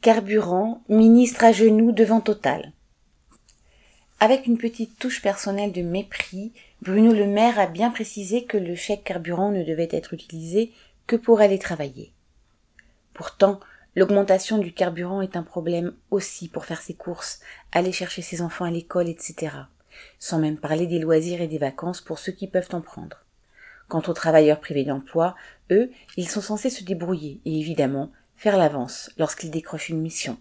Carburant, ministre à genoux devant Total. Avec une petite touche personnelle de mépris, Bruno Le Maire a bien précisé que le chèque carburant ne devait être utilisé que pour aller travailler. Pourtant, l'augmentation du carburant est un problème aussi pour faire ses courses, aller chercher ses enfants à l'école, etc. Sans même parler des loisirs et des vacances pour ceux qui peuvent en prendre. Quant aux travailleurs privés d'emploi, eux, ils sont censés se débrouiller et évidemment faire l'avance lorsqu'ils décrochent une mission.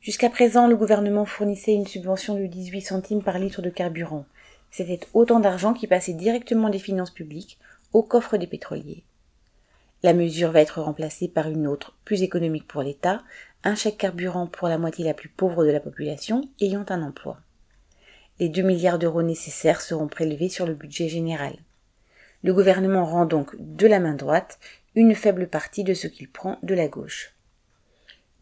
Jusqu'à présent, le gouvernement fournissait une subvention de 18 centimes par litre de carburant. C'était autant d'argent qui passait directement des finances publiques au coffre des pétroliers. La mesure va être remplacée par une autre, plus économique pour l'État, un chèque carburant pour la moitié la plus pauvre de la population ayant un emploi. Les 2 milliards d'euros nécessaires seront prélevés sur le budget général. Le gouvernement rend donc de la main droite une faible partie de ce qu'il prend de la gauche.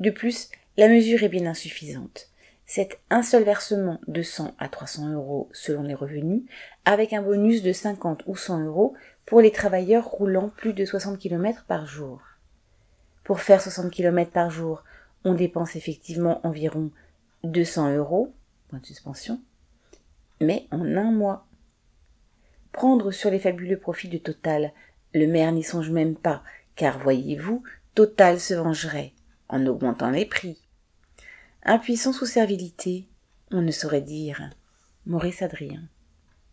De plus, la mesure est bien insuffisante. C'est un seul versement de 100 à 300 euros selon les revenus, avec un bonus de 50 ou 100 euros pour les travailleurs roulant plus de 60 km par jour. Pour faire 60 km par jour, on dépense effectivement environ 200 euros, point de suspension, mais en un mois. Prendre sur les fabuleux profits de Total le maire n'y songe même pas, car voyez-vous, Total se vengerait en augmentant les prix. Impuissant sous servilité, on ne saurait dire. Maurice Adrien.